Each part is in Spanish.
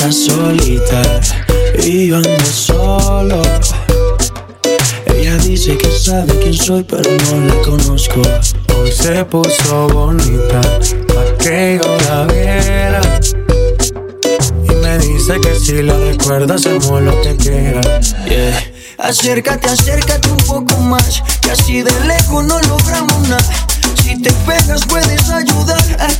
está solita y yo ando solo. Ella dice que sabe quién soy, pero no la conozco. Hoy se puso bonita, pa' que yo la viera. Y me dice que si la recuerda hacemos lo que quiera. Yeah. Acércate, acércate un poco más, que así de lejos no logramos nada. Si te pegas puedes ayudar a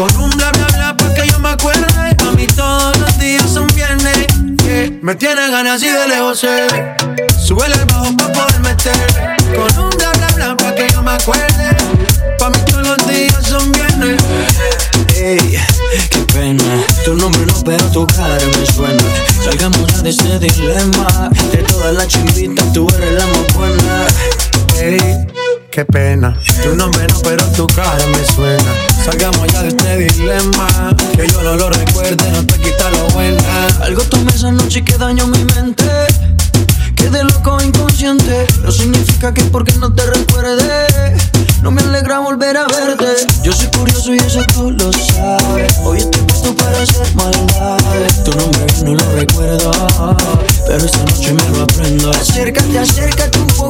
Con un bla bla bla para que yo me acuerde. A mí todos los días son viernes. Me tiene ganas y de lejos. Súbele el bajo para poder meterle. Con un bla bla bla para que yo me acuerde. Pa' mí todos los días son viernes. Ey, qué pena. Tu nombre no, pero tu cara me suena. Salgamos de ese dilema. De todas las chimbitas, tú eres la más. Qué pena. Tu nombre no, pero tu cara me suena. Salgamos ya de este dilema. Que yo no lo recuerde, no te quita lo buena. Algo tomé esa noche que dañó mi mente. Quedé loco inconsciente. No significa que porque no te recuerde. No me alegra volver a verte. Yo soy curioso y eso tú lo sabes. Hoy estoy puesto para hacer maldades. Tu nombre no lo recuerdo, pero esta noche me lo aprendo. Acércate, acércate un poco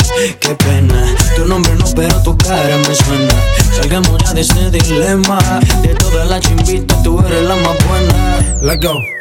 qué pena, tu nombre no, pero tu cara me suena. Salgamos ya de este dilema. De todas las chimbitas, tú eres la más buena. Let's go.